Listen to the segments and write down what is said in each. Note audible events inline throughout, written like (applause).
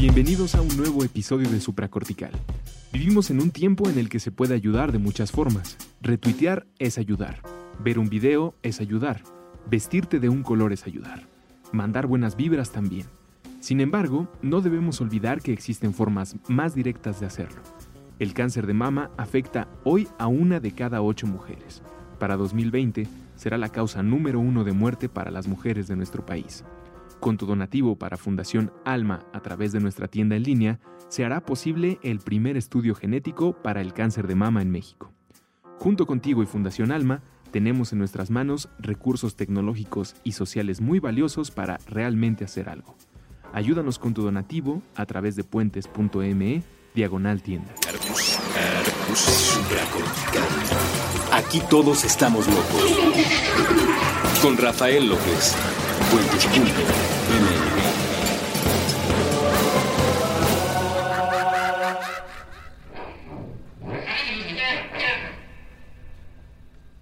Bienvenidos a un nuevo episodio de Supracortical. Vivimos en un tiempo en el que se puede ayudar de muchas formas. Retuitear es ayudar. Ver un video es ayudar. Vestirte de un color es ayudar. Mandar buenas vibras también. Sin embargo, no debemos olvidar que existen formas más directas de hacerlo. El cáncer de mama afecta hoy a una de cada ocho mujeres. Para 2020 será la causa número uno de muerte para las mujeres de nuestro país. Con tu donativo para Fundación Alma a través de nuestra tienda en línea, se hará posible el primer estudio genético para el cáncer de mama en México. Junto contigo y Fundación Alma, tenemos en nuestras manos recursos tecnológicos y sociales muy valiosos para realmente hacer algo. Ayúdanos con tu donativo a través de puentes.me diagonal tienda. Aquí todos estamos locos. Con Rafael López.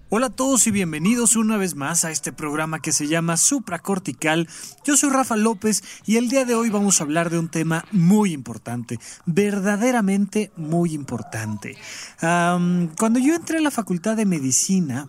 Hola a todos y bienvenidos una vez más a este programa que se llama Supracortical. Yo soy Rafa López y el día de hoy vamos a hablar de un tema muy importante, verdaderamente muy importante. cuando yo entré a la Facultad de Medicina,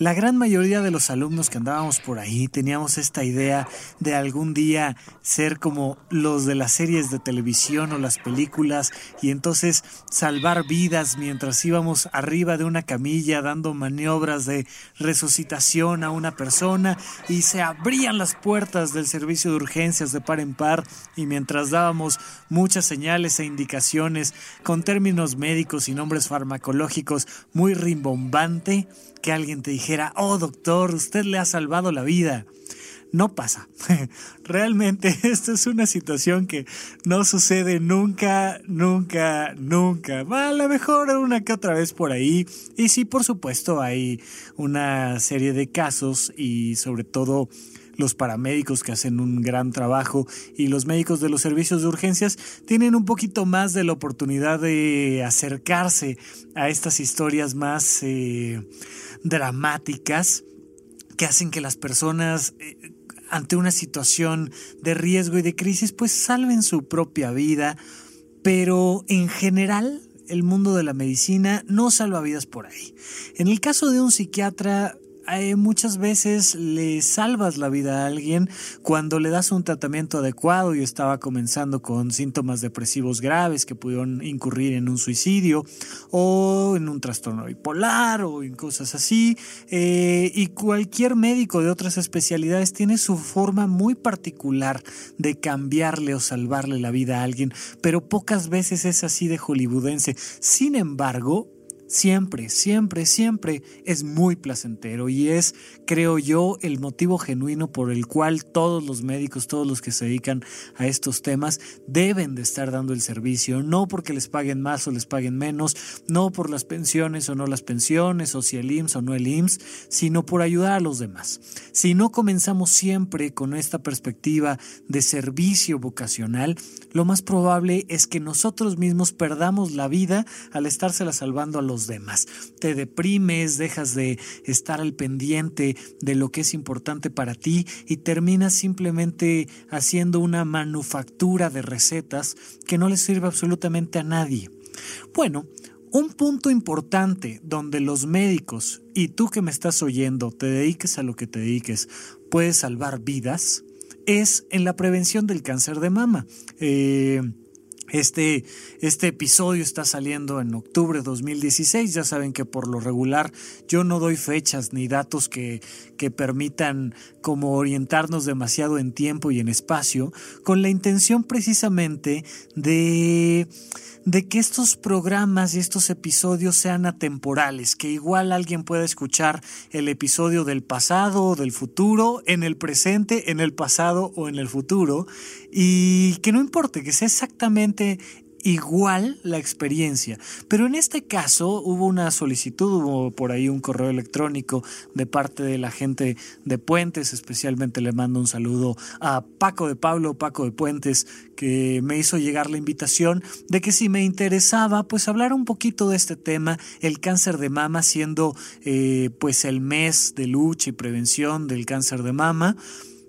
la gran mayoría de los alumnos que andábamos por ahí teníamos esta idea de algún día ser como los de las series de televisión o las películas y entonces salvar vidas mientras íbamos arriba de una camilla dando maniobras de resucitación a una persona y se abrían las puertas del servicio de urgencias de par en par y mientras dábamos muchas señales e indicaciones con términos médicos y nombres farmacológicos muy rimbombante, que alguien te dijera, oh doctor, usted le ha salvado la vida. No pasa. (laughs) Realmente (laughs) esto es una situación que no sucede nunca, nunca, nunca. A lo mejor una que otra vez por ahí. Y sí, por supuesto, hay una serie de casos y sobre todo los paramédicos que hacen un gran trabajo y los médicos de los servicios de urgencias tienen un poquito más de la oportunidad de acercarse a estas historias más eh, dramáticas que hacen que las personas eh, ante una situación de riesgo y de crisis pues salven su propia vida, pero en general el mundo de la medicina no salva vidas por ahí. En el caso de un psiquiatra eh, muchas veces le salvas la vida a alguien cuando le das un tratamiento adecuado y estaba comenzando con síntomas depresivos graves que pudieron incurrir en un suicidio o en un trastorno bipolar o en cosas así. Eh, y cualquier médico de otras especialidades tiene su forma muy particular de cambiarle o salvarle la vida a alguien, pero pocas veces es así de hollywoodense. Sin embargo, siempre, siempre, siempre es muy placentero y es, creo yo, el motivo genuino por el cual todos los médicos, todos los que se dedican a estos temas deben de estar dando el servicio, no porque les paguen más o les paguen menos, no por las pensiones o no las pensiones, o si el IMSS o no el IMSS, sino por ayudar a los demás. Si no comenzamos siempre con esta perspectiva de servicio vocacional, lo más probable es que nosotros mismos perdamos la vida al estársela salvando a los demás. Te deprimes, dejas de estar al pendiente de lo que es importante para ti y terminas simplemente haciendo una manufactura de recetas que no le sirve absolutamente a nadie. Bueno, un punto importante donde los médicos y tú que me estás oyendo te dediques a lo que te dediques, puedes salvar vidas, es en la prevención del cáncer de mama. Eh, este, este episodio está saliendo en octubre de 2016. Ya saben que por lo regular yo no doy fechas ni datos que, que permitan como orientarnos demasiado en tiempo y en espacio, con la intención precisamente de de que estos programas y estos episodios sean atemporales, que igual alguien pueda escuchar el episodio del pasado o del futuro, en el presente, en el pasado o en el futuro, y que no importe, que sea exactamente igual la experiencia. Pero en este caso hubo una solicitud, hubo por ahí un correo electrónico de parte de la gente de Puentes, especialmente le mando un saludo a Paco de Pablo, Paco de Puentes, que me hizo llegar la invitación de que si me interesaba, pues hablar un poquito de este tema, el cáncer de mama siendo eh, pues el mes de lucha y prevención del cáncer de mama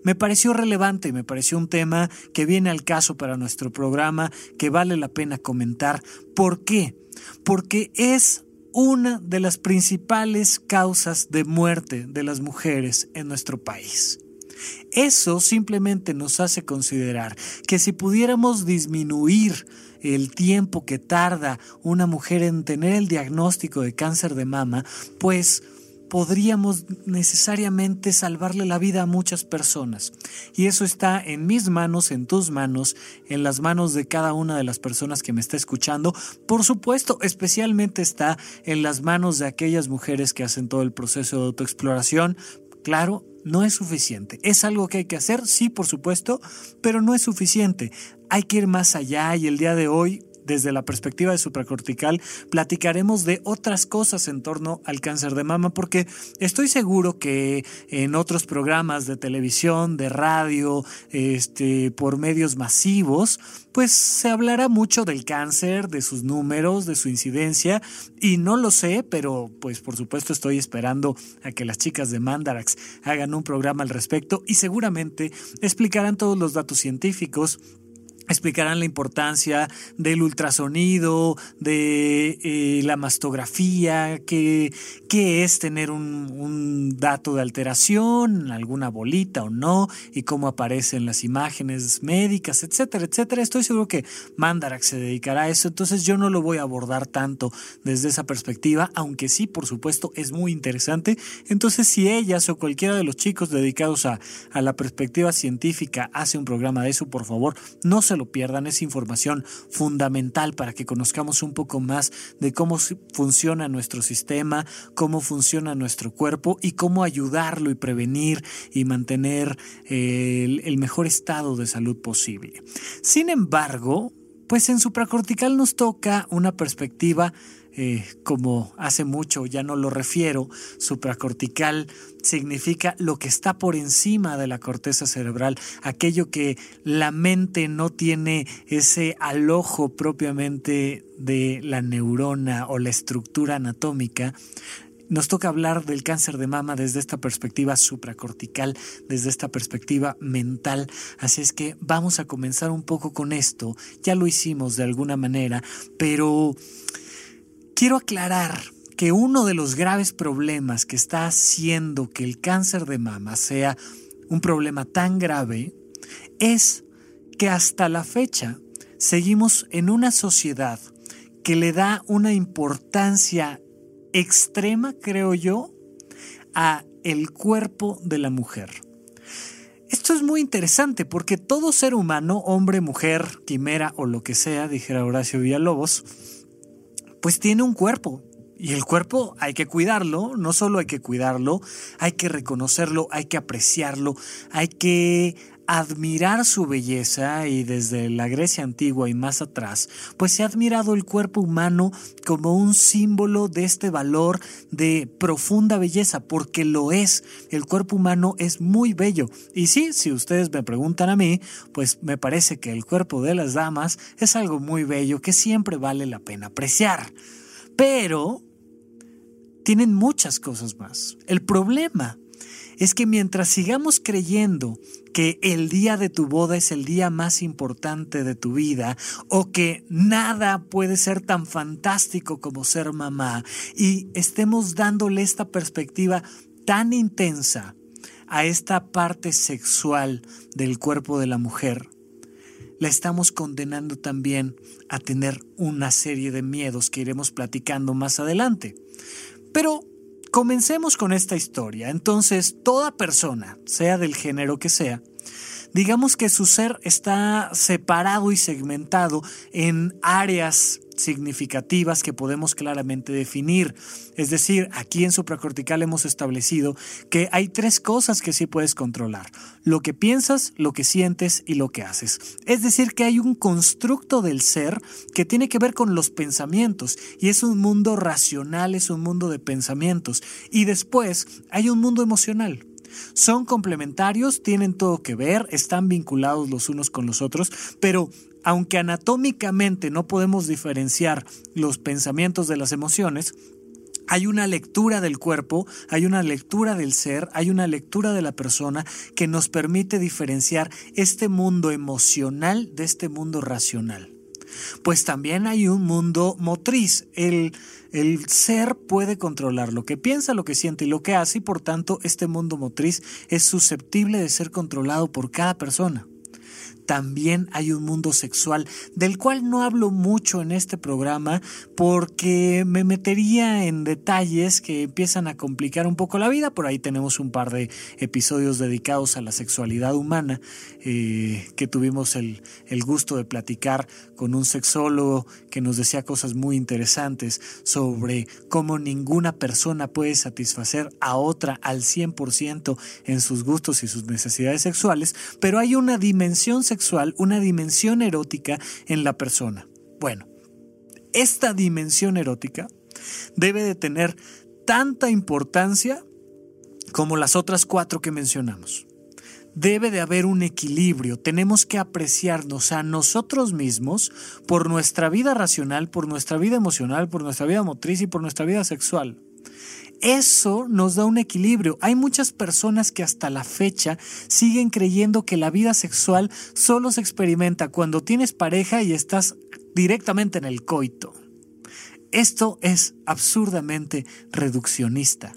me pareció relevante, me pareció un tema que viene al caso para nuestro programa, que vale la pena comentar. ¿Por qué? Porque es una de las principales causas de muerte de las mujeres en nuestro país. Eso simplemente nos hace considerar que si pudiéramos disminuir el tiempo que tarda una mujer en tener el diagnóstico de cáncer de mama, pues podríamos necesariamente salvarle la vida a muchas personas. Y eso está en mis manos, en tus manos, en las manos de cada una de las personas que me está escuchando. Por supuesto, especialmente está en las manos de aquellas mujeres que hacen todo el proceso de autoexploración. Claro, no es suficiente. Es algo que hay que hacer, sí, por supuesto, pero no es suficiente. Hay que ir más allá y el día de hoy desde la perspectiva de supracortical, platicaremos de otras cosas en torno al cáncer de mama, porque estoy seguro que en otros programas de televisión, de radio, este, por medios masivos, pues se hablará mucho del cáncer, de sus números, de su incidencia, y no lo sé, pero pues por supuesto estoy esperando a que las chicas de Mandarax hagan un programa al respecto y seguramente explicarán todos los datos científicos explicarán la importancia del ultrasonido, de eh, la mastografía, qué, es tener un, un, dato de alteración, alguna bolita o no, y cómo aparecen las imágenes médicas, etcétera, etcétera. Estoy seguro que Mandarax se dedicará a eso, entonces yo no lo voy a abordar tanto desde esa perspectiva, aunque sí, por supuesto, es muy interesante. Entonces, si ellas o cualquiera de los chicos dedicados a, a la perspectiva científica hace un programa de eso, por favor, no se lo pierdan, es información fundamental para que conozcamos un poco más de cómo funciona nuestro sistema, cómo funciona nuestro cuerpo y cómo ayudarlo y prevenir y mantener eh, el, el mejor estado de salud posible. Sin embargo, pues en supracortical nos toca una perspectiva eh, como hace mucho ya no lo refiero, supracortical significa lo que está por encima de la corteza cerebral, aquello que la mente no tiene ese alojo propiamente de la neurona o la estructura anatómica. Nos toca hablar del cáncer de mama desde esta perspectiva supracortical, desde esta perspectiva mental. Así es que vamos a comenzar un poco con esto. Ya lo hicimos de alguna manera, pero Quiero aclarar que uno de los graves problemas que está haciendo que el cáncer de mama sea un problema tan grave es que hasta la fecha seguimos en una sociedad que le da una importancia extrema, creo yo, a el cuerpo de la mujer. Esto es muy interesante porque todo ser humano, hombre, mujer, quimera o lo que sea, dijera Horacio Villalobos, pues tiene un cuerpo. Y el cuerpo hay que cuidarlo, no solo hay que cuidarlo, hay que reconocerlo, hay que apreciarlo, hay que admirar su belleza y desde la Grecia antigua y más atrás, pues se ha admirado el cuerpo humano como un símbolo de este valor de profunda belleza, porque lo es. El cuerpo humano es muy bello. Y sí, si ustedes me preguntan a mí, pues me parece que el cuerpo de las damas es algo muy bello que siempre vale la pena apreciar. Pero tienen muchas cosas más. El problema es que mientras sigamos creyendo que el día de tu boda es el día más importante de tu vida o que nada puede ser tan fantástico como ser mamá y estemos dándole esta perspectiva tan intensa a esta parte sexual del cuerpo de la mujer, la estamos condenando también a tener una serie de miedos que iremos platicando más adelante. Pero Comencemos con esta historia. Entonces, toda persona, sea del género que sea, digamos que su ser está separado y segmentado en áreas significativas que podemos claramente definir. Es decir, aquí en supracortical hemos establecido que hay tres cosas que sí puedes controlar. Lo que piensas, lo que sientes y lo que haces. Es decir, que hay un constructo del ser que tiene que ver con los pensamientos y es un mundo racional, es un mundo de pensamientos. Y después hay un mundo emocional. Son complementarios, tienen todo que ver, están vinculados los unos con los otros, pero aunque anatómicamente no podemos diferenciar los pensamientos de las emociones, hay una lectura del cuerpo, hay una lectura del ser, hay una lectura de la persona que nos permite diferenciar este mundo emocional de este mundo racional. Pues también hay un mundo motriz. El, el ser puede controlar lo que piensa, lo que siente y lo que hace y por tanto este mundo motriz es susceptible de ser controlado por cada persona también hay un mundo sexual del cual no hablo mucho en este programa porque me metería en detalles que empiezan a complicar un poco la vida. Por ahí tenemos un par de episodios dedicados a la sexualidad humana eh, que tuvimos el, el gusto de platicar con un sexólogo que nos decía cosas muy interesantes sobre cómo ninguna persona puede satisfacer a otra al 100% en sus gustos y sus necesidades sexuales, pero hay una dimensión sexual una dimensión erótica en la persona. Bueno, esta dimensión erótica debe de tener tanta importancia como las otras cuatro que mencionamos. Debe de haber un equilibrio, tenemos que apreciarnos a nosotros mismos por nuestra vida racional, por nuestra vida emocional, por nuestra vida motriz y por nuestra vida sexual. Eso nos da un equilibrio. Hay muchas personas que hasta la fecha siguen creyendo que la vida sexual solo se experimenta cuando tienes pareja y estás directamente en el coito. Esto es absurdamente reduccionista.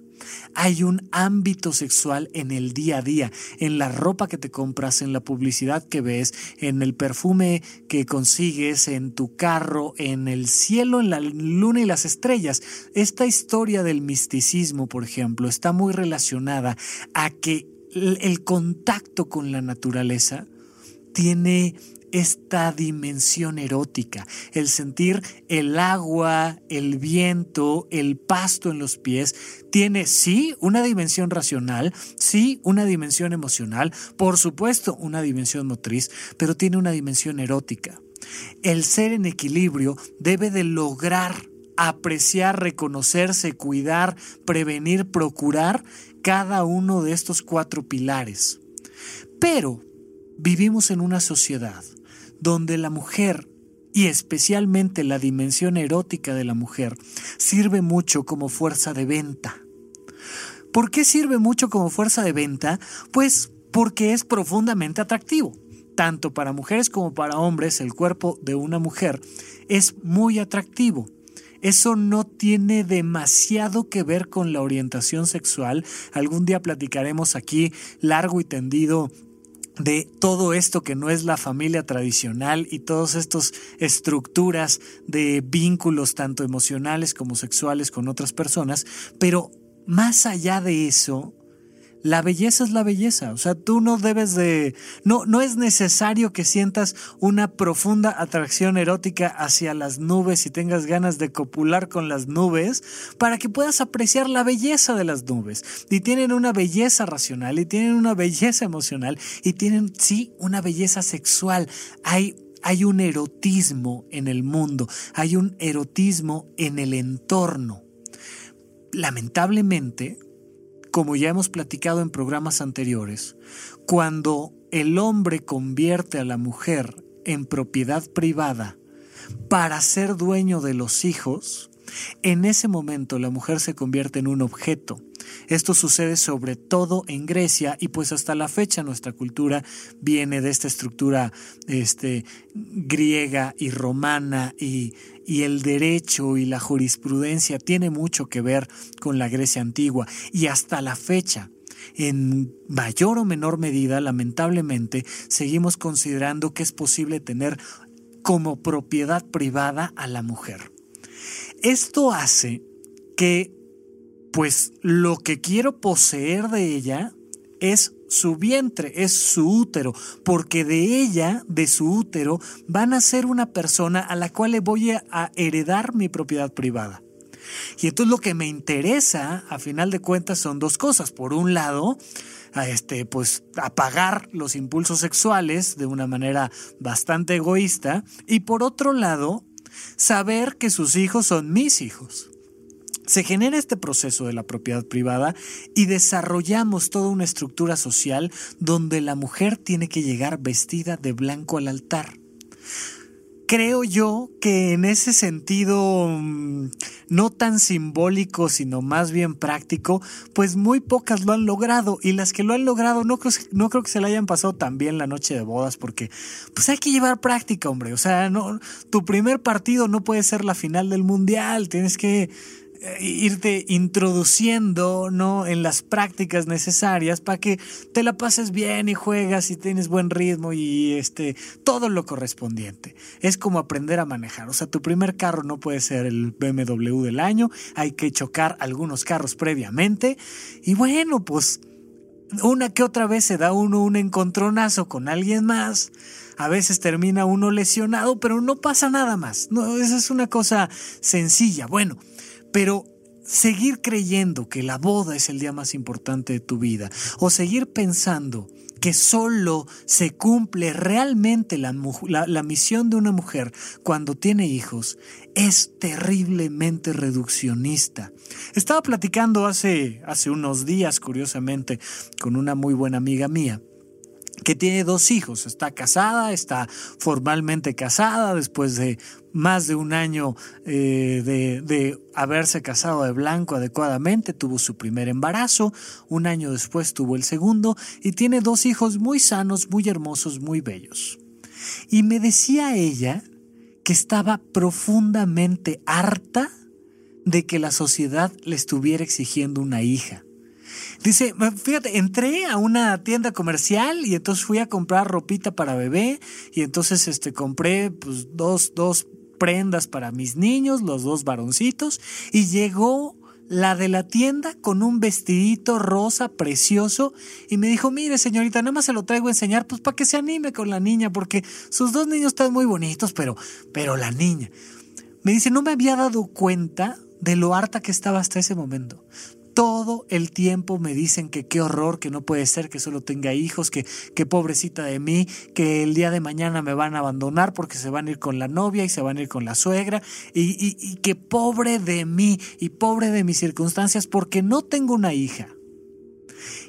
Hay un ámbito sexual en el día a día, en la ropa que te compras, en la publicidad que ves, en el perfume que consigues, en tu carro, en el cielo, en la luna y las estrellas. Esta historia del misticismo, por ejemplo, está muy relacionada a que el contacto con la naturaleza tiene esta dimensión erótica, el sentir el agua, el viento, el pasto en los pies, tiene sí una dimensión racional, sí una dimensión emocional, por supuesto una dimensión motriz, pero tiene una dimensión erótica. El ser en equilibrio debe de lograr apreciar, reconocerse, cuidar, prevenir, procurar cada uno de estos cuatro pilares. Pero vivimos en una sociedad donde la mujer y especialmente la dimensión erótica de la mujer sirve mucho como fuerza de venta. ¿Por qué sirve mucho como fuerza de venta? Pues porque es profundamente atractivo. Tanto para mujeres como para hombres, el cuerpo de una mujer es muy atractivo. Eso no tiene demasiado que ver con la orientación sexual. Algún día platicaremos aquí largo y tendido de todo esto que no es la familia tradicional y todas estas estructuras de vínculos tanto emocionales como sexuales con otras personas, pero más allá de eso, la belleza es la belleza. O sea, tú no debes de. No, no es necesario que sientas una profunda atracción erótica hacia las nubes y tengas ganas de copular con las nubes para que puedas apreciar la belleza de las nubes. Y tienen una belleza racional, y tienen una belleza emocional, y tienen, sí, una belleza sexual. Hay hay un erotismo en el mundo, hay un erotismo en el entorno. Lamentablemente, como ya hemos platicado en programas anteriores, cuando el hombre convierte a la mujer en propiedad privada para ser dueño de los hijos, en ese momento la mujer se convierte en un objeto. Esto sucede sobre todo en Grecia y pues hasta la fecha nuestra cultura viene de esta estructura este, griega y romana y y el derecho y la jurisprudencia tiene mucho que ver con la Grecia antigua y hasta la fecha. En mayor o menor medida, lamentablemente, seguimos considerando que es posible tener como propiedad privada a la mujer. Esto hace que, pues, lo que quiero poseer de ella es su vientre, es su útero, porque de ella, de su útero, van a ser una persona a la cual le voy a heredar mi propiedad privada. Y entonces lo que me interesa, a final de cuentas, son dos cosas. Por un lado, este, pues apagar los impulsos sexuales de una manera bastante egoísta. Y por otro lado, saber que sus hijos son mis hijos. Se genera este proceso de la propiedad privada y desarrollamos toda una estructura social donde la mujer tiene que llegar vestida de blanco al altar. Creo yo que en ese sentido mm, no tan simbólico, sino más bien práctico, pues muy pocas lo han logrado. Y las que lo han logrado no creo, no creo que se le hayan pasado tan bien la noche de bodas porque pues hay que llevar práctica, hombre, o sea, no tu primer partido no puede ser la final del mundial, tienes que irte introduciendo ¿no? en las prácticas necesarias para que te la pases bien y juegas y tienes buen ritmo y este todo lo correspondiente. Es como aprender a manejar. O sea, tu primer carro no puede ser el BMW del año, hay que chocar algunos carros previamente. Y bueno, pues una que otra vez se da uno un encontronazo con alguien más. A veces termina uno lesionado, pero no pasa nada más. Esa es una cosa sencilla. Bueno, pero seguir creyendo que la boda es el día más importante de tu vida o seguir pensando que solo se cumple realmente la, misión de una mujer cuando tiene hijos es terriblemente reduccionista. Estaba platicando hace, hace unos días, curiosamente, con una muy buena amiga mía que tiene dos hijos, está casada, está formalmente casada después de más de un año eh, de, de, haberse casado de blanco adecuadamente, tuvo su primer embarazo, un año después tuvo el segundo y tiene dos hijos muy sanos, muy hermosos, muy bellos. Y me decía ella que estaba profundamente harta de que la sociedad le estuviera exigiendo una hija Dice, fíjate, entré a una tienda comercial y entonces fui a comprar ropita para bebé y entonces este, compré pues, dos, dos prendas para mis niños, los dos varoncitos, y llegó la de la tienda con un vestidito rosa precioso y me dijo, mire señorita, nada más se lo traigo a enseñar pues para que se anime con la niña porque sus dos niños están muy bonitos, pero, pero la niña. Me dice, no me había dado cuenta de lo harta que estaba hasta ese momento todo el tiempo me dicen que qué horror, que no puede ser que solo tenga hijos, que pobrecita de mí, que el día de mañana me van a abandonar porque se van a ir con la novia y se van a ir con la suegra, y, y que pobre de mí y pobre de mis circunstancias porque no tengo una hija.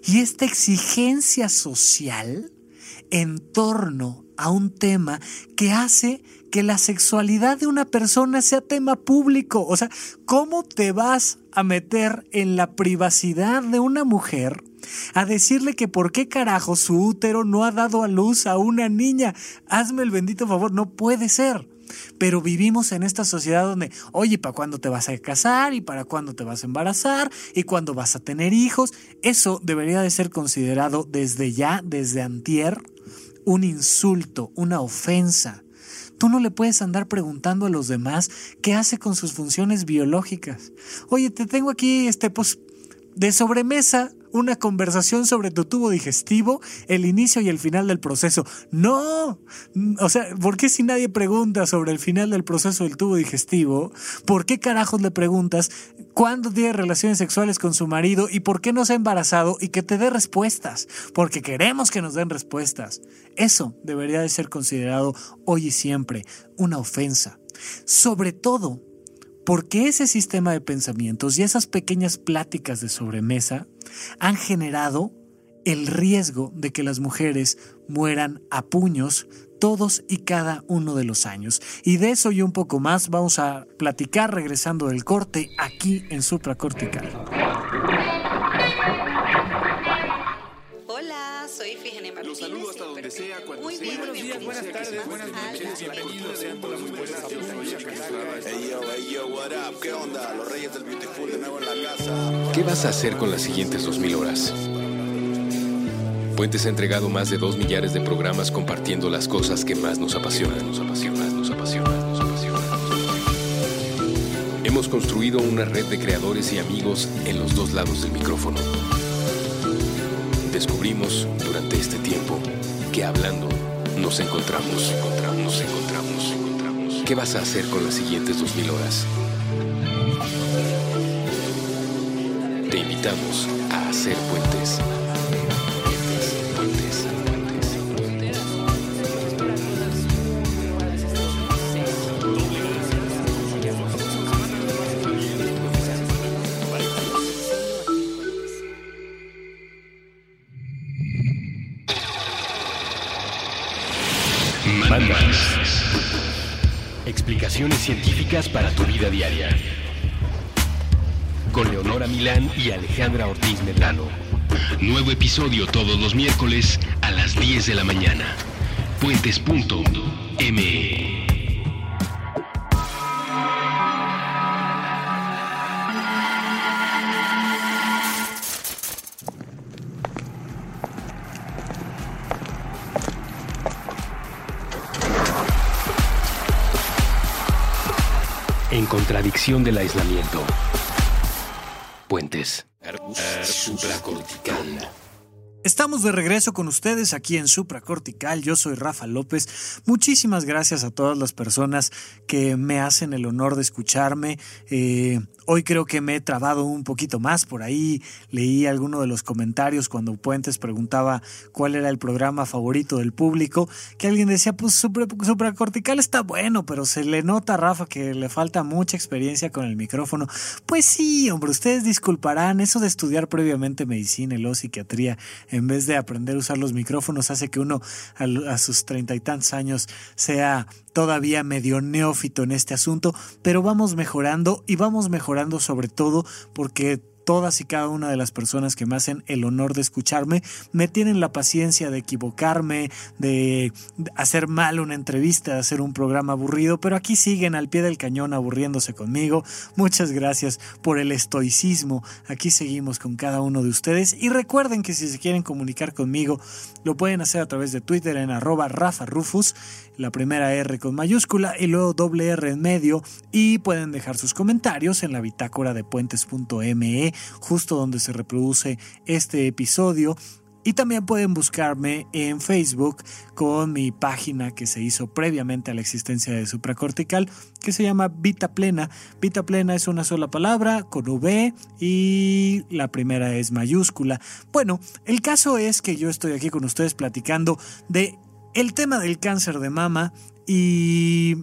Y esta exigencia social en torno a un tema que hace que la sexualidad de una persona sea tema público. O sea, ¿cómo te vas a meter en la privacidad de una mujer a decirle que por qué carajo su útero no ha dado a luz a una niña? Hazme el bendito favor, no puede ser. Pero vivimos en esta sociedad donde, oye, ¿para cuándo te vas a casar? ¿Y para cuándo te vas a embarazar? ¿Y cuándo vas a tener hijos? Eso debería de ser considerado desde ya, desde antier, un insulto, una ofensa. Tú no le puedes andar preguntando a los demás qué hace con sus funciones biológicas. Oye, te tengo aquí este pues de sobremesa una conversación sobre tu tubo digestivo, el inicio y el final del proceso. No, o sea, ¿por qué si nadie pregunta sobre el final del proceso del tubo digestivo? ¿Por qué carajos le preguntas cuándo tiene relaciones sexuales con su marido y por qué no se ha embarazado y que te dé respuestas? Porque queremos que nos den respuestas. Eso debería de ser considerado hoy y siempre una ofensa. Sobre todo porque ese sistema de pensamientos y esas pequeñas pláticas de sobremesa han generado el riesgo de que las mujeres mueran a puños todos y cada uno de los años. Y de eso y un poco más vamos a platicar regresando del corte aquí en Supracortical. Los saludo hasta donde sea, cuando muy sea. Buenos días, buenas tardes, buenas noches, bienvenidos sean todos muy buenas Hey yo, hey yo, what up? ¿Qué onda? Los reyes del Beautiful de nuevo en la casa. ¿Qué vas a hacer con las siguientes 2000 horas? Puentes ha entregado más de dos millares de programas compartiendo las cosas que más nos apasionan, nos apasionan, nos apasionan, nos apasionan. Hemos construido una red de creadores y amigos en los dos lados del micrófono descubrimos durante este tiempo que hablando nos encontramos, encontramos, encontramos, encontramos. ¿Qué vas a hacer con las siguientes 2000 horas? Te invitamos a hacer puentes. Y Alejandra Ortiz Medrano. Nuevo episodio todos los miércoles a las 10 de la mañana. Puentes.me En contradicción del aislamiento. Puentes. Supracortical. Estamos de regreso con ustedes aquí en Supracortical. Yo soy Rafa López. Muchísimas gracias a todas las personas que me hacen el honor de escucharme. Eh, Hoy creo que me he trabado un poquito más por ahí. Leí alguno de los comentarios cuando Puentes preguntaba cuál era el programa favorito del público, que alguien decía, pues supracortical está bueno, pero se le nota a Rafa que le falta mucha experiencia con el micrófono. Pues sí, hombre, ustedes disculparán, eso de estudiar previamente medicina y psiquiatría, en vez de aprender a usar los micrófonos, hace que uno a, sus treinta y tantos años sea todavía medio neófito en este asunto, pero vamos mejorando y vamos mejorando sobre todo porque todas y cada una de las personas que me hacen el honor de escucharme me tienen la paciencia de equivocarme, de hacer mal una entrevista, de hacer un programa aburrido, pero aquí siguen al pie del cañón aburriéndose conmigo. Muchas gracias por el estoicismo. Aquí seguimos con cada uno de ustedes y recuerden que si se quieren comunicar conmigo lo pueden hacer a través de Twitter en arroba Rafa Rufus, la primera R con mayúscula y luego doble R en medio y pueden dejar sus comentarios en la bitácora de puentes.me justo donde se reproduce este episodio. Y también pueden buscarme en Facebook con mi página que se hizo previamente a la existencia de supracortical, que se llama Vita Plena. Vita Plena es una sola palabra con V y la primera es mayúscula. Bueno, el caso es que yo estoy aquí con ustedes platicando de el tema del cáncer de mama y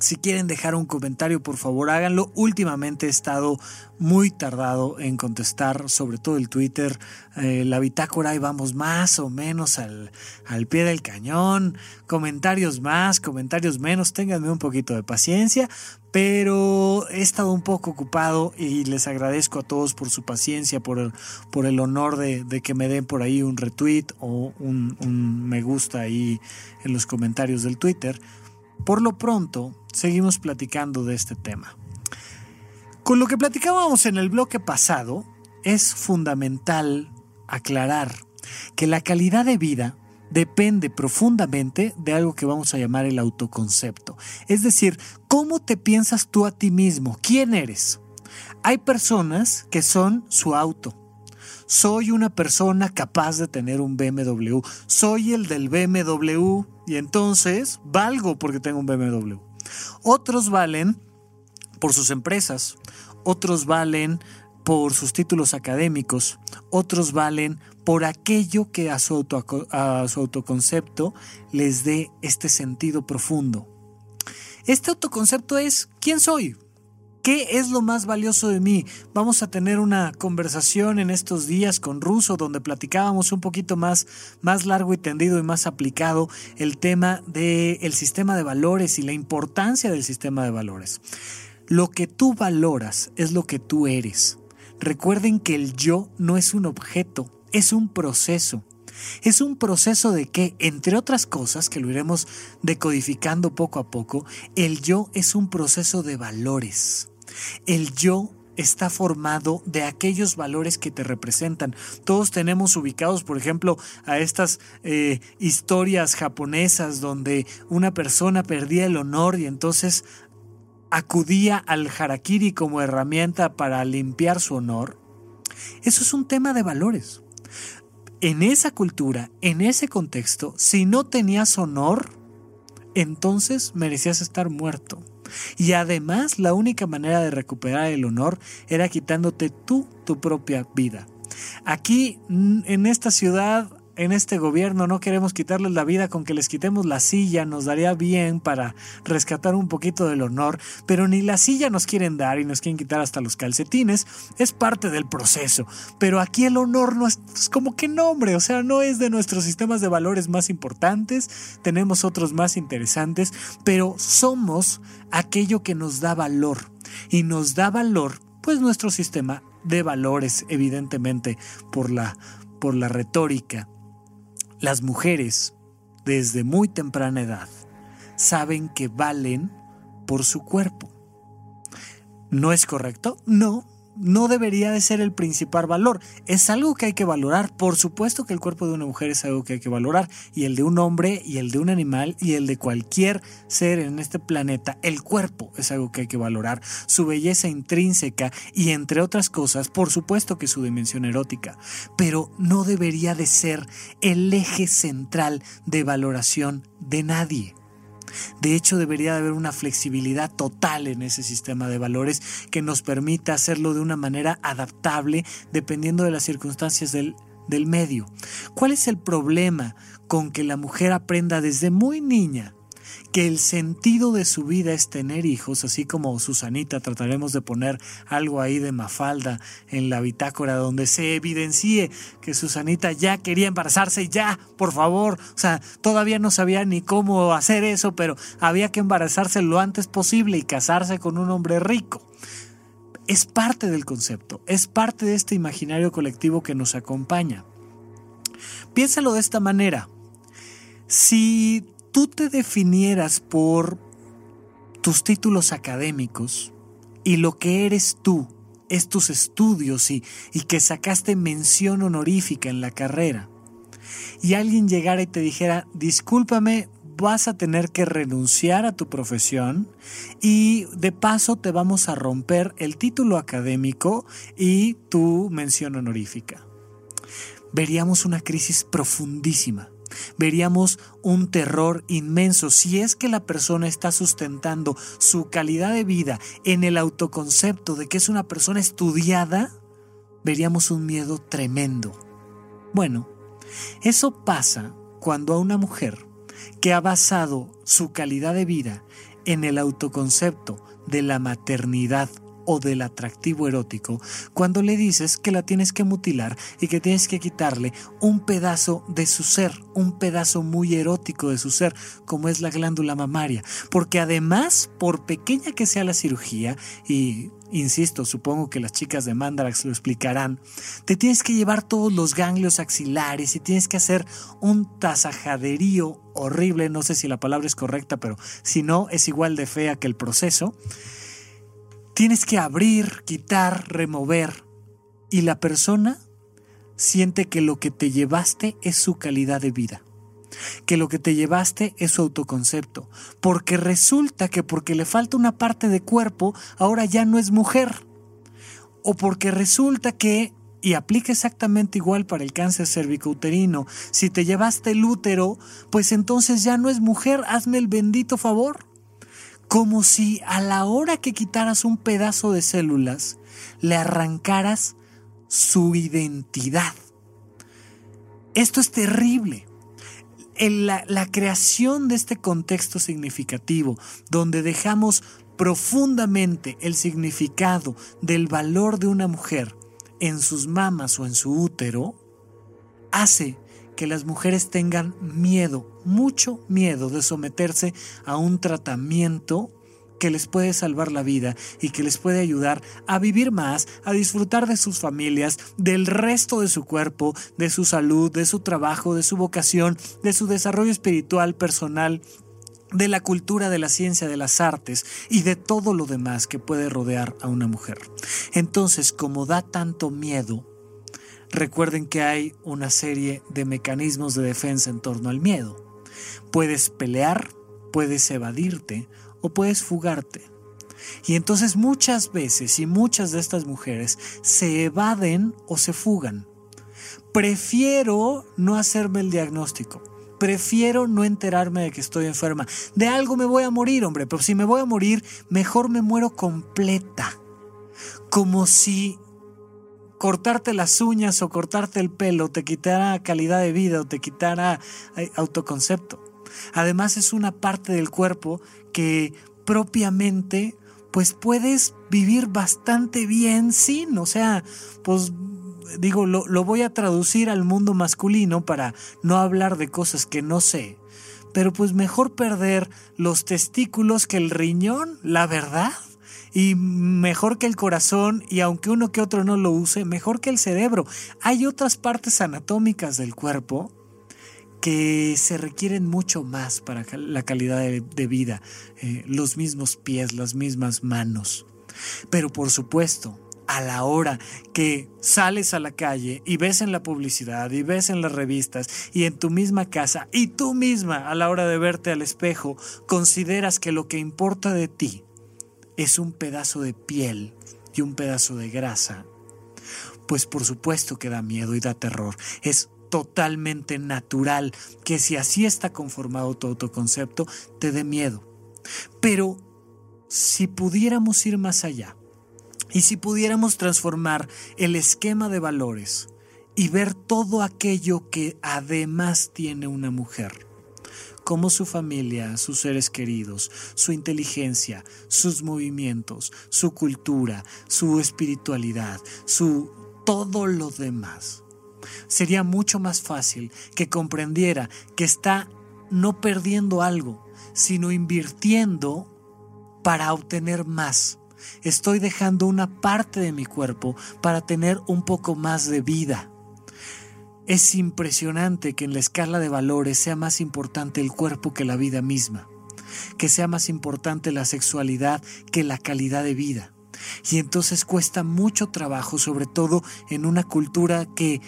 si quieren dejar un comentario, por favor háganlo. Últimamente he estado muy tardado en contestar, sobre todo el Twitter, eh, la bitácora y vamos más o menos al, al, pie del cañón. Comentarios más, comentarios menos, ténganme un poquito de paciencia, pero he estado un poco ocupado y les agradezco a todos por su paciencia, por el, por el honor de, de que me den por ahí un retweet o un, un me gusta ahí en los comentarios del Twitter. Por lo pronto, seguimos platicando de este tema. Con lo que platicábamos en el bloque pasado, es fundamental aclarar que la calidad de vida depende profundamente de algo que vamos a llamar el autoconcepto. Es decir, ¿cómo te piensas tú a ti mismo? ¿Quién eres? Hay personas que son su auto. Soy una persona capaz de tener un BMW. Soy el del BMW y entonces valgo porque tengo un BMW. Otros valen por sus empresas, otros valen por sus títulos académicos, otros valen por aquello que a su, a su autoconcepto les dé este sentido profundo. Este autoconcepto es ¿quién soy? ¿Qué es lo más valioso de mí? Vamos a tener una conversación en estos días con Russo donde platicábamos un poquito más, más largo y tendido y más aplicado el tema del sistema de valores y la importancia del sistema de valores. Lo que tú valoras es lo que tú eres. Recuerden que el yo no es un objeto, es un proceso. Es un proceso de que, entre otras cosas, que lo iremos decodificando poco a poco, el yo es un proceso de valores. El yo está formado de aquellos valores que te representan. Todos tenemos ubicados, por ejemplo, a estas eh, historias japonesas donde una persona perdía el honor y entonces acudía al harakiri como herramienta para limpiar su honor. Eso es un tema de valores. En esa cultura, en ese contexto, si no tenías honor, entonces merecías estar muerto. Y además la única manera de recuperar el honor era quitándote tú tu propia vida. Aquí en esta ciudad en este gobierno no queremos quitarles la vida, con que les quitemos la silla nos daría bien para rescatar un poquito del honor, pero ni la silla nos quieren dar y nos quieren quitar hasta los calcetines, es parte del proceso, pero aquí el honor no es, como que nombre, o sea, no es de nuestros sistemas de valores más importantes, tenemos otros más interesantes, pero somos aquello que nos da valor y nos da valor pues nuestro sistema de valores, evidentemente, por la, por la retórica. Las mujeres, desde muy temprana edad, saben que valen por su cuerpo. ¿No es correcto? No, no debería de ser el principal valor. Es algo que hay que valorar. Por supuesto que el cuerpo de una mujer es algo que hay que valorar. Y el de un hombre, y el de un animal, y el de cualquier ser en este planeta. El cuerpo es algo que hay que valorar. Su belleza intrínseca y entre otras cosas, por supuesto que su dimensión erótica. Pero no debería de ser el eje central de valoración de nadie. De hecho, debería de haber una flexibilidad total en ese sistema de valores que nos permita hacerlo de una manera adaptable dependiendo de las circunstancias del, del medio. ¿Cuál es el problema con que la mujer aprenda desde muy niña que el sentido de su vida es tener hijos, así como Susanita, trataremos de poner algo ahí de Mafalda en la bitácora donde se evidencie que Susanita ya quería embarazarse, ya, por favor, o sea, todavía no sabía ni cómo hacer eso, pero había que embarazarse lo antes posible y casarse con un hombre rico. Es parte del concepto, es parte de este imaginario colectivo que nos acompaña. Piénsalo de esta manera. Si tú te definieras por tus títulos académicos y lo que eres tú es tus estudios y, y que sacaste mención honorífica en la carrera, y alguien llegara y te dijera, discúlpame, vas a tener que renunciar a tu profesión y de paso te vamos a romper el título académico y tu mención honorífica. Veríamos una crisis profundísima veríamos un terror inmenso si es que la persona está sustentando su calidad de vida en el autoconcepto de que es una persona estudiada, veríamos un miedo tremendo. Bueno, eso pasa cuando a una mujer que ha basado su calidad de vida en el autoconcepto de la maternidad o del atractivo erótico cuando le dices que la tienes que mutilar y que tienes que quitarle un pedazo de su ser, un pedazo muy erótico de su ser, como es la glándula mamaria. Porque además, por pequeña que sea la cirugía, y insisto, supongo que las chicas de Mandarax lo explicarán, te tienes que llevar todos los ganglios axilares y tienes que hacer un tasajaderío horrible, no sé si la palabra es correcta, pero si no, es igual de fea que el proceso. Tienes que abrir, quitar, remover. Y la persona siente que lo que te llevaste es su calidad de vida. Que lo que te llevaste es su autoconcepto. Porque resulta que porque le falta una parte de cuerpo, ahora ya no es mujer. O porque resulta que y aplica exactamente igual para el cáncer cervicouterino. Si te llevaste el útero, pues entonces ya no es mujer, hazme el bendito favor como si a la hora que quitaras un pedazo de células, le arrancaras su identidad. Esto es terrible. La, creación de este contexto significativo, donde dejamos profundamente el significado del valor de una mujer en sus mamas o en su útero, hace que las mujeres tengan miedo, mucho miedo de someterse a un tratamiento que les puede salvar la vida y que les puede ayudar a vivir más, a disfrutar de sus familias, del resto de su cuerpo, de su salud, de su trabajo, de su vocación, de su desarrollo espiritual, personal, de la cultura, de la ciencia, de las artes y de todo lo demás que puede rodear a una mujer. Entonces, como da tanto miedo, Recuerden que hay una serie de mecanismos de defensa en torno al miedo. Puedes pelear, puedes evadirte o puedes fugarte. Y entonces muchas veces y muchas de estas mujeres se evaden o se fugan. Prefiero no hacerme el diagnóstico. Prefiero no enterarme de que estoy enferma. De algo me voy a morir, hombre, pero si me voy a morir, mejor me muero completa. Como si cortarte las uñas o cortarte el pelo te quitará calidad de vida o te quitará eh, autoconcepto. Además es una parte del cuerpo que propiamente pues puedes vivir bastante bien sin, o sea, pues digo, lo, lo, voy a traducir al mundo masculino para no hablar de cosas que no sé, pero pues mejor perder los testículos que el riñón, la verdad y mejor que el corazón y aunque uno que otro no lo use, mejor que el cerebro. Hay otras partes anatómicas del cuerpo que se requieren mucho más para la calidad de, vida, eh, los mismos pies, las mismas manos. Pero por supuesto, a la hora que sales a la calle y ves en la publicidad y ves en las revistas y en tu misma casa y tú misma a la hora de verte al espejo consideras que lo que importa de ti es un pedazo de piel y un pedazo de grasa, pues por supuesto que da miedo y da terror. Es totalmente natural que si así está conformado tu autoconcepto, te dé miedo. Pero si pudiéramos ir más allá y si pudiéramos transformar el esquema de valores y ver todo aquello que además tiene una mujer, como su familia, sus seres queridos, su inteligencia, sus movimientos, su cultura, su espiritualidad, su todo lo demás. Sería mucho más fácil que comprendiera que está no perdiendo algo, sino invirtiendo para obtener más. Estoy dejando una parte de mi cuerpo para tener un poco más de vida. Es impresionante que en la escala de valores sea más importante el cuerpo que la vida misma, que sea más importante la sexualidad que la calidad de vida. Y entonces cuesta mucho trabajo, sobre todo en una cultura que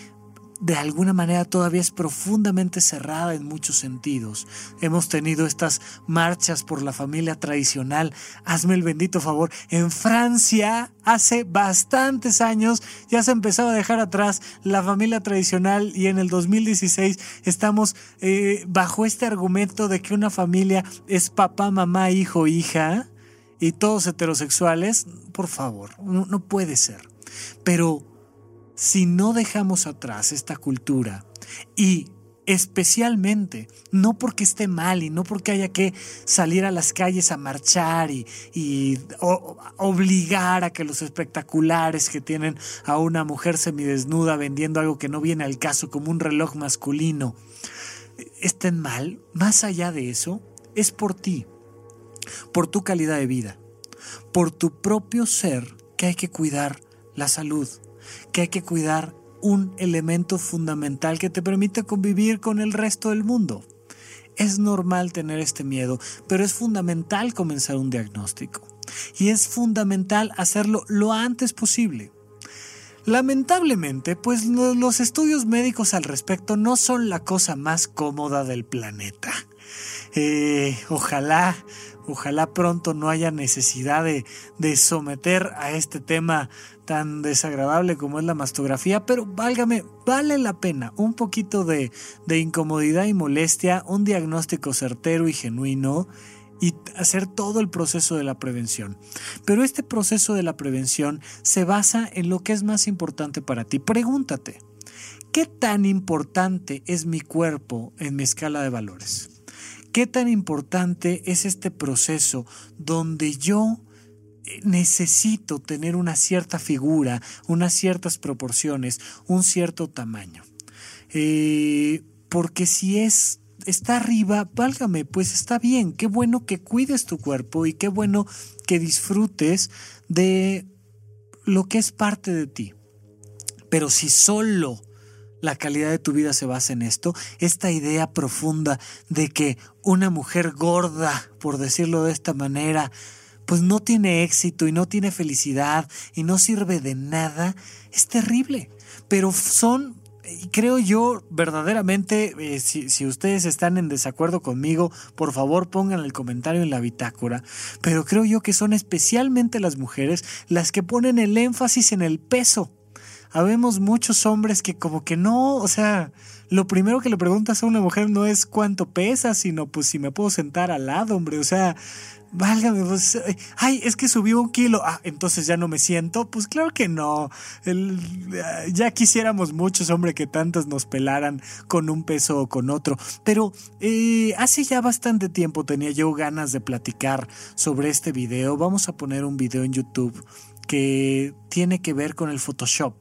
de alguna manera todavía es profundamente cerrada en muchos sentidos. Hemos tenido estas marchas por la familia tradicional. Hazme el bendito favor. En Francia, hace bastantes años, ya se empezaba a dejar atrás la familia tradicional y en el 2016 estamos eh, bajo este argumento de que una familia es papá, mamá, hijo, hija y todos heterosexuales. Por favor, no puede ser. Pero si no dejamos atrás esta cultura y especialmente, no porque esté mal y no porque haya que salir a las calles a marchar y, obligar a que los espectaculares que tienen a una mujer semidesnuda vendiendo algo que no viene al caso como un reloj masculino estén mal, más allá de eso, es por ti, por tu calidad de vida, por tu propio ser que hay que cuidar la salud que hay que cuidar un elemento fundamental que te permite convivir con el resto del mundo. Es normal tener este miedo, pero es fundamental comenzar un diagnóstico. Y es fundamental hacerlo lo antes posible. Lamentablemente, pues los estudios médicos al respecto no son la cosa más cómoda del planeta. Eh, ojalá, ojalá pronto no haya necesidad de someter a este tema tan desagradable como es la mastografía, pero válgame, vale la pena un poquito de, de incomodidad y molestia, un diagnóstico certero y genuino y hacer todo el proceso de la prevención. Pero este proceso de la prevención se basa en lo que es más importante para ti. Pregúntate, ¿qué tan importante es mi cuerpo en mi escala de valores? ¿Qué tan importante es este proceso donde yo necesito tener una cierta figura, unas ciertas proporciones, un cierto tamaño. Eh, porque si es está arriba, válgame, pues está bien, qué bueno que cuides tu cuerpo y qué bueno que disfrutes de lo que es parte de ti. Pero si solo la calidad de tu vida se basa en esto, esta idea profunda de que una mujer gorda, por decirlo de esta manera, pues no tiene éxito y no tiene felicidad y no sirve de nada, es terrible. Pero son, creo yo, verdaderamente, eh, si, si, ustedes están en desacuerdo conmigo, por favor pongan el comentario en la bitácora, pero creo yo que son especialmente las mujeres las que ponen el énfasis en el peso habemos muchos hombres que como que no, o sea, lo primero que le preguntas a una mujer no es cuánto pesa, sino pues si me puedo sentar al lado, hombre, o sea, válgame, pues, ay, es que subió un kilo, ah, entonces ya no me siento, pues claro que no, ya quisiéramos muchos, hombre, que tantos nos pelaran con un peso o con otro, pero eh, hace ya bastante tiempo tenía yo ganas de platicar sobre este video, vamos a poner un video en YouTube que tiene que ver con el Photoshop.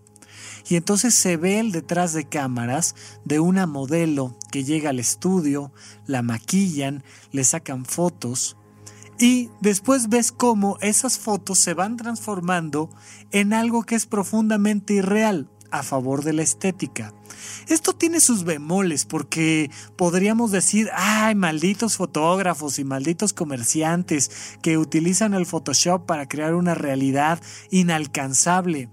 Y entonces se ve el detrás de cámaras de una modelo que llega al estudio, la maquillan, le sacan fotos y después ves cómo esas fotos se van transformando en algo que es profundamente irreal a favor de la estética. Esto tiene sus bemoles porque podríamos decir, ay, malditos fotógrafos y malditos comerciantes que utilizan el Photoshop para crear una realidad inalcanzable.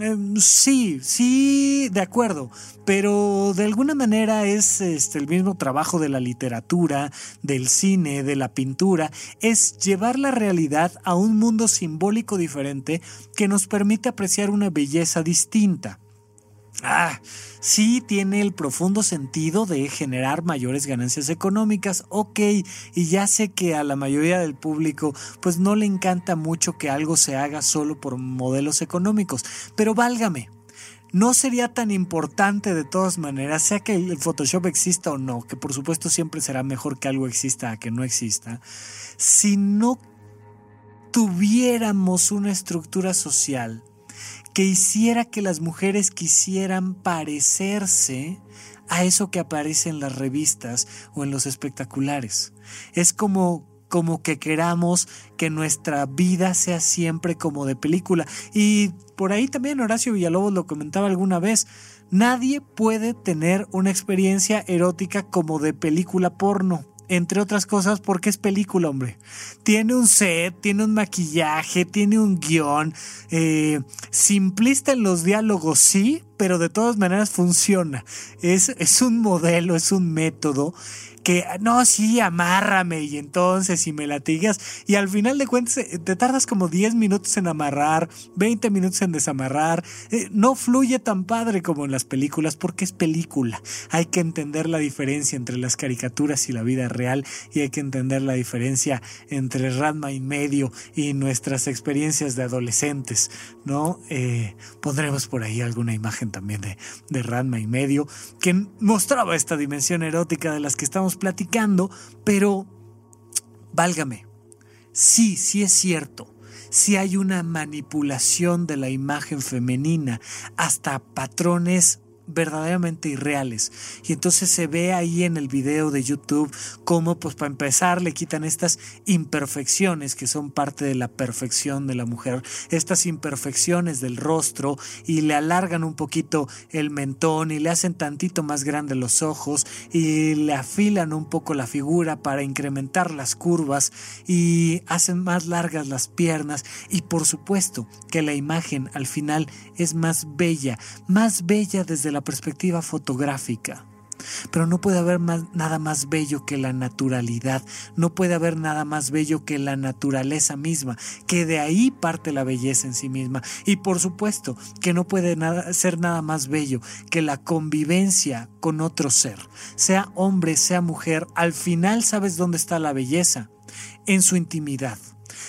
Em, sí, sí, de acuerdo, pero de alguna manera es este, el mismo trabajo de la literatura, del cine, de la pintura, es llevar la realidad a un mundo simbólico diferente que nos permite apreciar una belleza distinta. Ah, sí tiene el profundo sentido de generar mayores ganancias económicas, ok, y ya sé que a la mayoría del público pues no le encanta mucho que algo se haga solo por modelos económicos, pero válgame, no sería tan importante de todas maneras, sea que el Photoshop exista o no, que por supuesto siempre será mejor que algo exista a que no exista, si no tuviéramos una estructura social que hiciera que las mujeres quisieran parecerse a eso que aparece en las revistas o en los espectaculares. Es como como que queramos que nuestra vida sea siempre como de película. Y por ahí también Horacio Villalobos lo comentaba alguna vez. Nadie puede tener una experiencia erótica como de película porno entre otras cosas porque es película, hombre. Tiene un set, tiene un maquillaje, tiene un guion. Eh, simplista en los diálogos, sí, pero de todas maneras funciona. Es, es un modelo, es un método que no, sí, amárrame y entonces y me latigas y al final de cuentas eh, te tardas como 10 minutos en amarrar, 20 minutos en desamarrar, eh, no fluye tan padre como en las películas porque es película. Hay que entender la diferencia entre las caricaturas y la vida real y hay que entender la diferencia entre Ranma y medio y nuestras experiencias de adolescentes, ¿no? Eh, pondremos por ahí alguna imagen también de, de Ranma y medio que mostraba esta dimensión erótica de las que estamos platicando, pero válgame, sí, sí es cierto, si hay una manipulación de la imagen femenina hasta patrones verdaderamente irreales. Y entonces se ve ahí en el video de YouTube cómo, pues para empezar, le quitan estas imperfecciones que son parte de la perfección de la mujer, estas imperfecciones del rostro y le alargan un poquito el mentón y le hacen tantito más grande los ojos y le afilan un poco la figura para incrementar las curvas y hacen más largas las piernas y por supuesto que la imagen al final es más bella, más bella desde la perspectiva fotográfica. Pero no puede haber nada más bello que la naturalidad, no puede haber nada más bello que la naturaleza misma, que de ahí parte la belleza en sí misma. Y por supuesto que no puede ser nada más bello que la convivencia con otro ser, sea hombre, sea mujer, al final sabes dónde está la belleza, en su intimidad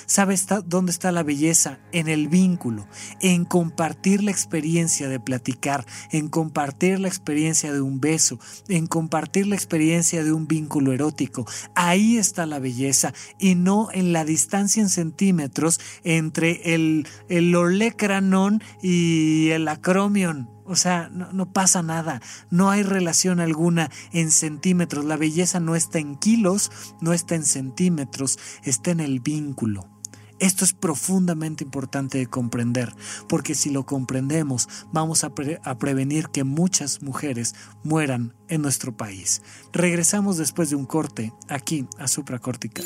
¿Sabes dónde está la belleza? En el vínculo, en compartir la experiencia de platicar, en compartir la experiencia de un beso, en compartir la experiencia de un vínculo erótico. Ahí está la belleza y no en la distancia en centímetros entre el, el olecranon y el acromion. O sea, no, pasa nada, no hay relación alguna en centímetros. La belleza no está en kilos, no está en centímetros, está en el vínculo. Esto es profundamente importante de comprender, porque si lo comprendemos, vamos a, prevenir que muchas mujeres mueran en nuestro país. Regresamos después de un corte aquí a Supracortical.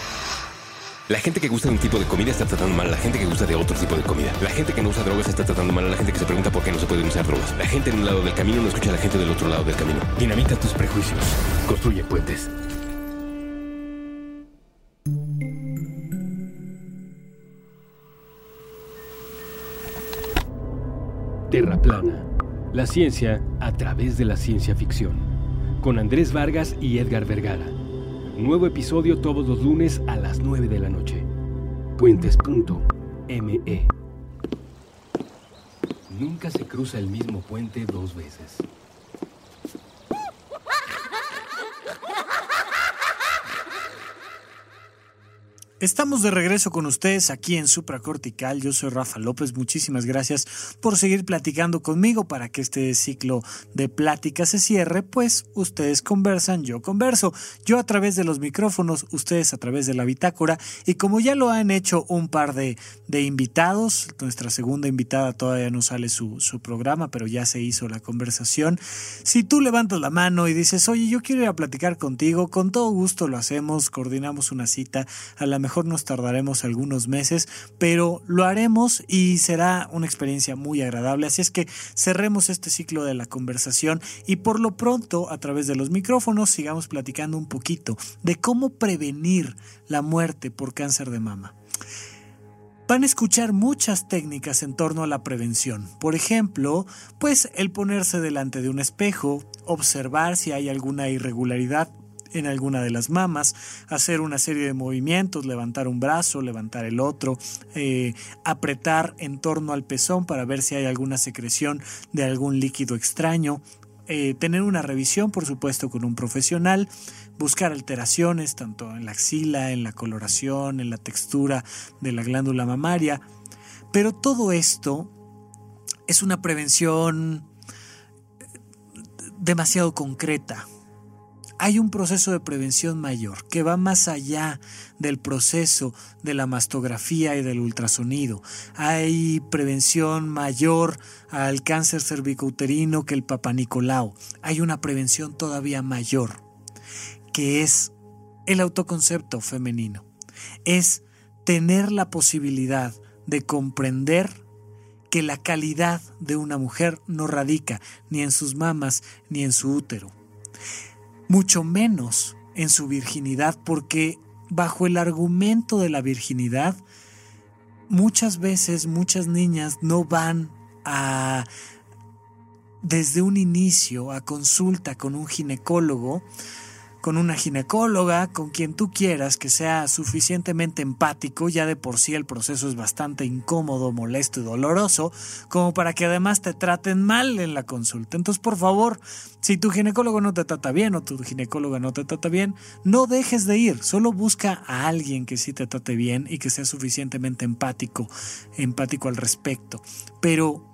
La gente que gusta de un tipo de comida está tratando mal a la gente que gusta de otro tipo de comida. La gente que no usa drogas está tratando mal a la gente que se pregunta por qué no se pueden usar drogas. La gente en un lado del camino no escucha a la gente del otro lado del camino. Dinamita tus prejuicios. Construye puentes. Terra plana. La ciencia a través de la ciencia ficción. Con Andrés Vargas y Edgar Vergara. Nuevo episodio todos los lunes a las 9 de la noche. Puentes.me. Nunca se cruza el mismo puente dos veces. Estamos de regreso con ustedes aquí en Supracortical. Yo soy Rafa López. Muchísimas gracias por seguir platicando conmigo para que este ciclo de plática se cierre. Pues ustedes conversan, yo converso. Yo a través de los micrófonos, ustedes a través de la bitácora. Y como ya lo han hecho un par de, invitados, nuestra segunda invitada todavía no sale su, su programa, pero ya se hizo la conversación. Si tú levantas la mano y dices, oye, yo quiero ir a platicar contigo, con todo gusto lo hacemos, coordinamos una cita a la mejor mejor nos tardaremos algunos meses, pero lo haremos y será una experiencia muy agradable. Así es que cerremos este ciclo de la conversación y por lo pronto a través de los micrófonos sigamos platicando un poquito de cómo prevenir la muerte por cáncer de mama. Van a escuchar muchas técnicas en torno a la prevención. Por ejemplo, pues el ponerse delante de un espejo, observar si hay alguna irregularidad en alguna de las mamas, hacer una serie de movimientos, levantar un brazo, levantar el otro, eh, apretar en torno al pezón para ver si hay alguna secreción de algún líquido extraño, eh, tener una revisión, por supuesto, con un profesional, buscar alteraciones tanto en la axila, en la coloración, en la textura de la glándula mamaria. Pero todo esto es una prevención demasiado concreta, hay un proceso de prevención mayor que va más allá del proceso de la mastografía y del ultrasonido. Hay prevención mayor al cáncer cervicouterino que el papanicolao. Hay una prevención todavía mayor, que es el autoconcepto femenino. Es tener la posibilidad de comprender que la calidad de una mujer no radica ni en sus mamas ni en su útero mucho menos en su virginidad, porque bajo el argumento de la virginidad, muchas veces muchas niñas no van a desde un inicio a consulta con un ginecólogo con una ginecóloga, con quien tú quieras, que sea suficientemente empático, ya de por sí el proceso es bastante incómodo, molesto y doloroso, como para que además te traten mal en la consulta. Entonces, por favor, si tu ginecólogo no te trata bien o tu ginecóloga no te trata bien, no dejes de ir, solo busca a alguien que sí te trate bien y que sea suficientemente empático, empático al respecto. Pero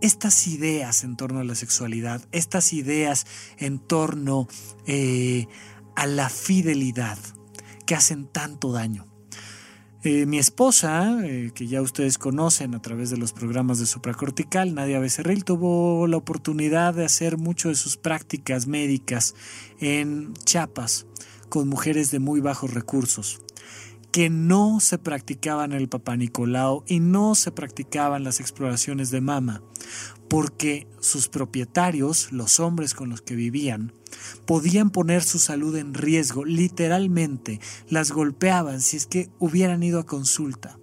estas ideas en torno a la sexualidad, estas ideas en torno eh, a la fidelidad que hacen tanto daño. Eh, mi esposa, eh, que ya ustedes conocen a través de los programas de supracortical, Nadia Becerril, tuvo la oportunidad de hacer mucho de sus prácticas médicas en Chiapas con mujeres de muy bajos recursos que no se practicaban el Papá Nicolau y no se practicaban las exploraciones de mama, porque sus propietarios, los hombres con los que vivían, podían poner su salud en riesgo, literalmente las golpeaban si es que hubieran ido a consulta.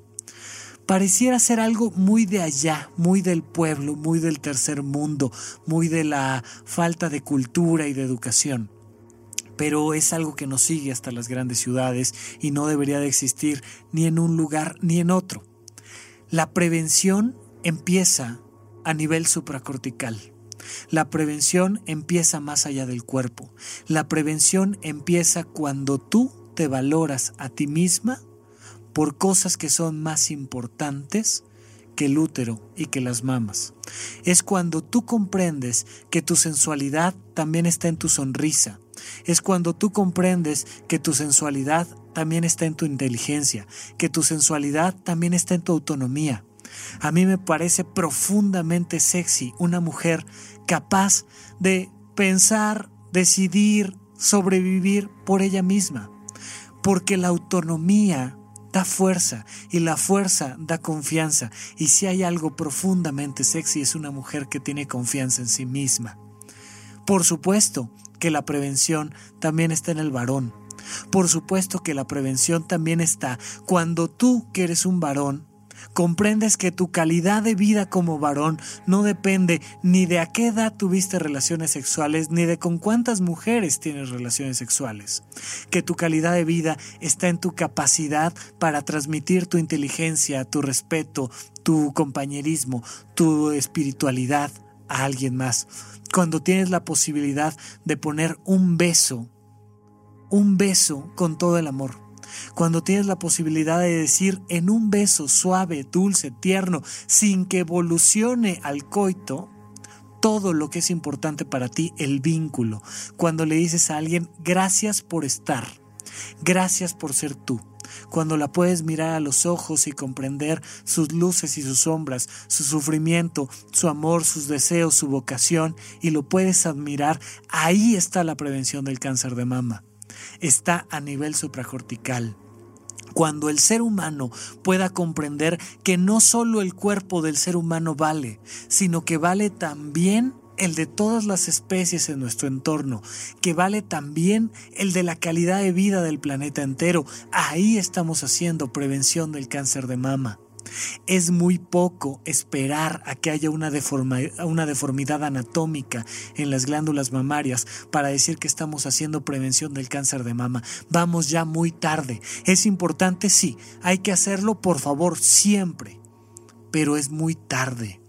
Pareciera ser algo muy de allá, muy del pueblo, muy del tercer mundo, muy de la falta de cultura y de educación pero es algo que nos sigue hasta las grandes ciudades y no debería de existir ni en un lugar ni en otro. La prevención empieza a nivel supracortical. La prevención empieza más allá del cuerpo. La prevención empieza cuando tú te valoras a ti misma por cosas que son más importantes que el útero y que las mamas. Es cuando tú comprendes que tu sensualidad también está en tu sonrisa. Es cuando tú comprendes que tu sensualidad también está en tu inteligencia, que tu sensualidad también está en tu autonomía. A mí me parece profundamente sexy una mujer capaz de pensar, decidir, sobrevivir por ella misma. Porque la autonomía da fuerza y la fuerza da confianza. Y si hay algo profundamente sexy es una mujer que tiene confianza en sí misma. Por supuesto que la prevención también está en el varón. Por supuesto que la prevención también está cuando tú, que eres un varón, comprendes que tu calidad de vida como varón no depende ni de a qué edad tuviste relaciones sexuales, ni de con cuántas mujeres tienes relaciones sexuales. Que tu calidad de vida está en tu capacidad para transmitir tu inteligencia, tu respeto, tu compañerismo, tu espiritualidad a alguien más. Cuando tienes la posibilidad de poner un beso, un beso con todo el amor cuando tienes la posibilidad de decir en un beso suave, dulce, tierno, sin que evolucione al coito, todo lo que es importante para ti, el vínculo. Cuando le dices a alguien, gracias por estar, gracias por ser tú. Cuando la puedes mirar a los ojos y comprender sus luces y sus sombras, su sufrimiento, su amor, sus deseos, su vocación, y lo puedes admirar, ahí está la prevención del cáncer de mama está a nivel supracortical. Cuando el ser humano pueda comprender que no solo el cuerpo del ser humano vale, sino que vale también el de todas las especies en nuestro entorno, que vale también el de la calidad de vida del planeta entero, ahí estamos haciendo prevención del cáncer de mama. Es muy poco esperar a que haya una, una, deformidad anatómica en las glándulas mamarias para decir que estamos haciendo prevención del cáncer de mama. Vamos ya muy tarde. Es importante, sí, hay que hacerlo, por favor, siempre. Pero es muy tarde.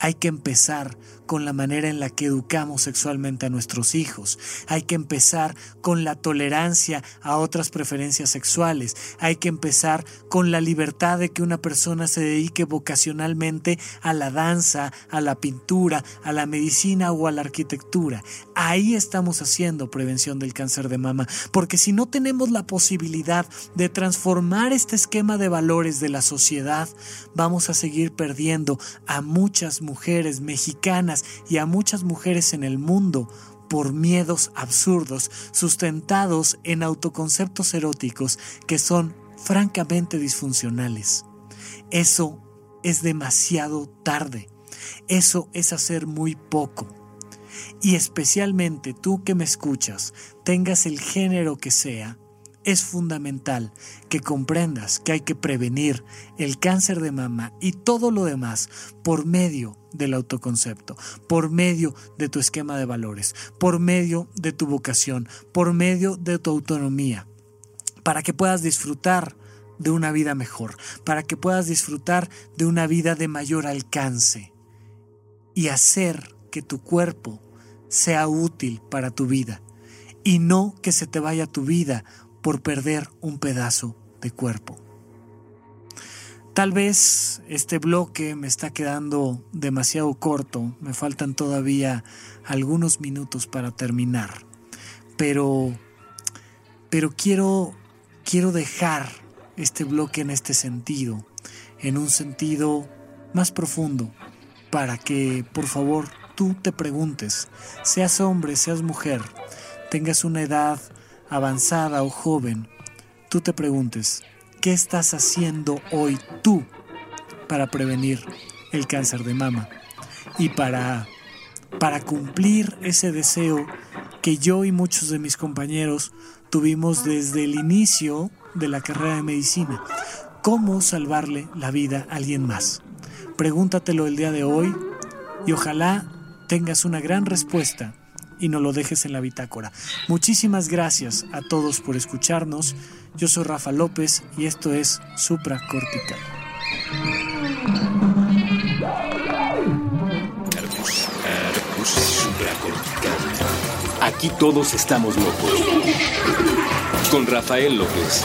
Hay que empezar con la manera en la que educamos sexualmente a nuestros hijos. Hay que empezar con la tolerancia a otras preferencias sexuales. Hay que empezar con la libertad de que una persona se dedique vocacionalmente a la danza, a la pintura, a la medicina o a la arquitectura. Ahí estamos haciendo prevención del cáncer de mama, porque si no tenemos la posibilidad de transformar este esquema de valores de la sociedad, vamos a seguir perdiendo a muchas mujeres mexicanas y a muchas mujeres en el mundo por miedos absurdos sustentados en autoconceptos eróticos que son francamente disfuncionales. Eso es demasiado tarde. Eso es hacer muy poco. Y especialmente tú que me escuchas, tengas el género que sea, es fundamental que comprendas que hay que prevenir el cáncer de mama y todo lo demás por medio del autoconcepto, por medio de tu esquema de valores, por medio de tu vocación, por medio de tu autonomía, para que puedas disfrutar de una vida mejor, para que puedas disfrutar de una vida de mayor alcance y hacer que tu cuerpo sea útil para tu vida y no que se te vaya tu vida por perder un pedazo de cuerpo. Tal vez este bloque me está quedando demasiado corto, me faltan todavía algunos minutos para terminar, pero pero quiero quiero dejar este bloque en este sentido, en un sentido más profundo, para que por favor tú te preguntes, seas hombre, seas mujer, tengas una edad avanzada o joven, tú te preguntes, ¿Qué estás haciendo hoy tú para prevenir el cáncer de mama? Y para, para cumplir ese deseo que yo y muchos de mis compañeros tuvimos desde el inicio de la carrera de medicina. ¿Cómo salvarle la vida a alguien más? Pregúntatelo el día de hoy y ojalá tengas una gran respuesta y no lo dejes en la bitácora. Muchísimas gracias a todos por escucharnos. Yo soy Rafa López y esto es Supracortical. Aquí todos estamos locos. Con Rafael López.